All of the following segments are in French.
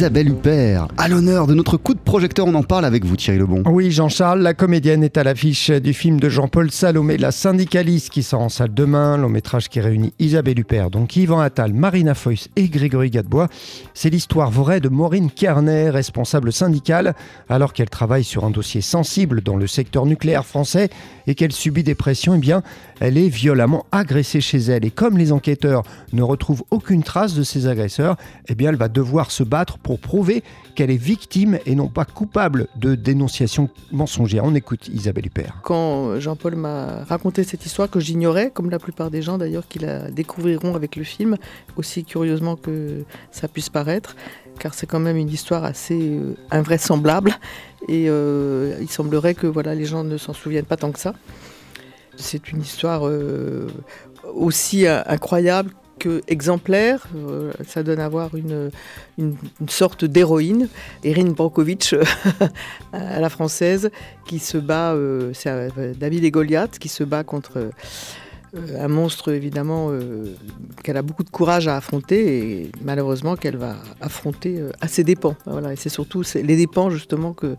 Isabelle Huppert. À l'honneur de notre coup de projecteur, on en parle avec vous Thierry Lebon. Oui Jean-Charles, la comédienne est à l'affiche du film de Jean-Paul Salomé, La syndicaliste qui sort en salle demain, long métrage qui réunit Isabelle Huppert, donc Yvan Attal, Marina Foïs et Grégory Gadebois. C'est l'histoire vraie de Maureen Carnet, responsable syndicale, alors qu'elle travaille sur un dossier sensible dans le secteur nucléaire français et qu'elle subit des pressions, eh bien, elle est violemment agressée chez elle. Et comme les enquêteurs ne retrouvent aucune trace de ses agresseurs, eh bien, elle va devoir se battre pour prouver qu'elle est victime et non pas coupable de dénonciation mensongère. On écoute Isabelle Huppert. Quand Jean-Paul m'a raconté cette histoire que j'ignorais, comme la plupart des gens d'ailleurs qui la découvriront avec le film, aussi curieusement que ça puisse paraître, car c'est quand même une histoire assez euh, invraisemblable et euh, il semblerait que voilà, les gens ne s'en souviennent pas tant que ça. C'est une histoire euh, aussi incroyable que exemplaire. Euh, ça donne à voir une, une, sorte d'héroïne, Erin Brokovich à la française, qui se bat, euh, c'est David et Goliath, qui se bat contre un monstre évidemment qu'elle a beaucoup de courage à affronter et malheureusement qu'elle va affronter à ses dépens. Voilà, et c'est surtout les dépens justement que euh,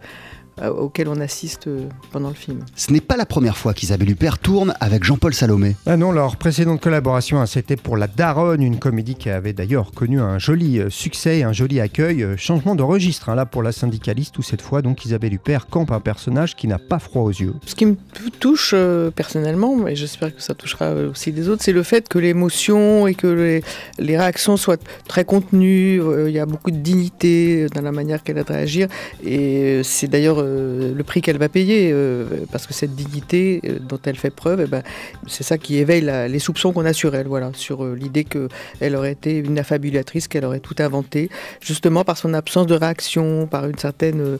auquel on assiste euh, pendant le film. Ce n'est pas la première fois qu'Isabelle Huppert tourne avec Jean-Paul Salomé. Ah non, leur précédente collaboration, hein, c'était pour La Daronne, une comédie qui avait d'ailleurs connu un joli euh, succès, un joli accueil. Changement de registre hein, là pour la syndicaliste, où cette fois donc Isabelle Huppert campe un personnage qui n'a pas froid aux yeux. Ce qui me touche personnellement, et j'espère que ça touchera aussi des autres, c'est le fait que l'émotion et que les, les, réactions soient très contenues. Il y a beaucoup de dignité dans la manière qu'elle a de réagir, et c'est d'ailleurs euh, le prix qu'elle va payer, euh, parce que cette dignité euh, dont elle fait preuve, eh ben, c'est ça qui éveille les soupçons qu'on a sur elle, voilà, sur l'idée qu'elle aurait été une affabulatrice, qu'elle aurait tout inventé, justement par son absence de réaction, par une certaine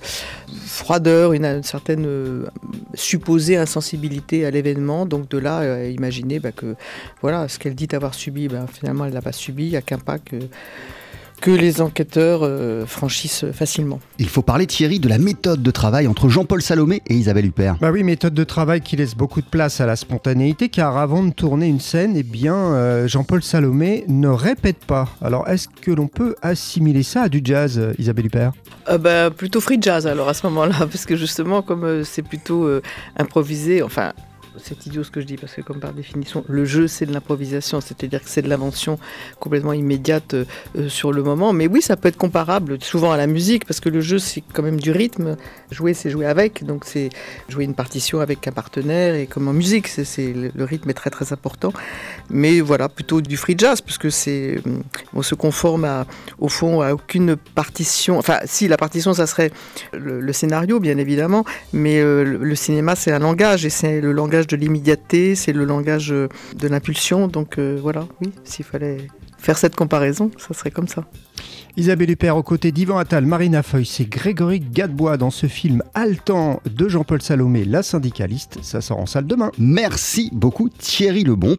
froideur, une, certaine supposée insensibilité à l'événement. Donc de là, imaginer bah, que voilà, ce qu'elle dit avoir subi, bah, finalement elle l'a pas subi, il n'y a qu'un pas que que les enquêteurs euh, franchissent facilement. Il faut parler, Thierry, de la méthode de travail entre Jean-Paul Salomé et Isabelle Huppert. Bah oui, méthode de travail qui laisse beaucoup de place à la spontanéité, car avant de tourner une scène, eh bien, euh, Jean-Paul Salomé ne répète pas. Alors, est-ce que l'on peut assimiler ça à du jazz, euh, Isabelle Huppert? Bah, Plutôt free jazz, alors, à ce moment-là, parce que justement, comme c'est plutôt improvisé, enfin, c'est idiot ce que je dis, parce que comme par définition, le jeu, c'est de l'improvisation, c'est-à-dire que c'est de l'invention complètement immédiate euh, sur le moment. Mais oui, ça peut être comparable souvent à la musique, parce que le jeu, c'est quand même du rythme. Jouer, c'est jouer avec, donc c'est jouer une partition avec un partenaire, et comme en musique, le rythme est très très important. Mais voilà, plutôt du free jazz, puisque c'est, euh, on se conforme au fond à aucune partition. Enfin, si, la partition, ça serait le, scénario, bien évidemment, mais euh, le cinéma, c'est un langage, et c'est le langage de l'immédiateté, c'est le langage euh, de l'impulsion. Donc euh, voilà, oui, s'il fallait faire cette comparaison, ça serait comme ça. Isabelle Huppert aux côtés d'Yvan Attal, Marina Foy, c'est Grégory Gadebois dans ce film haletant de Jean-Paul Salomé, la syndicaliste. Ça sort en salle demain. Merci beaucoup Thierry Lebon.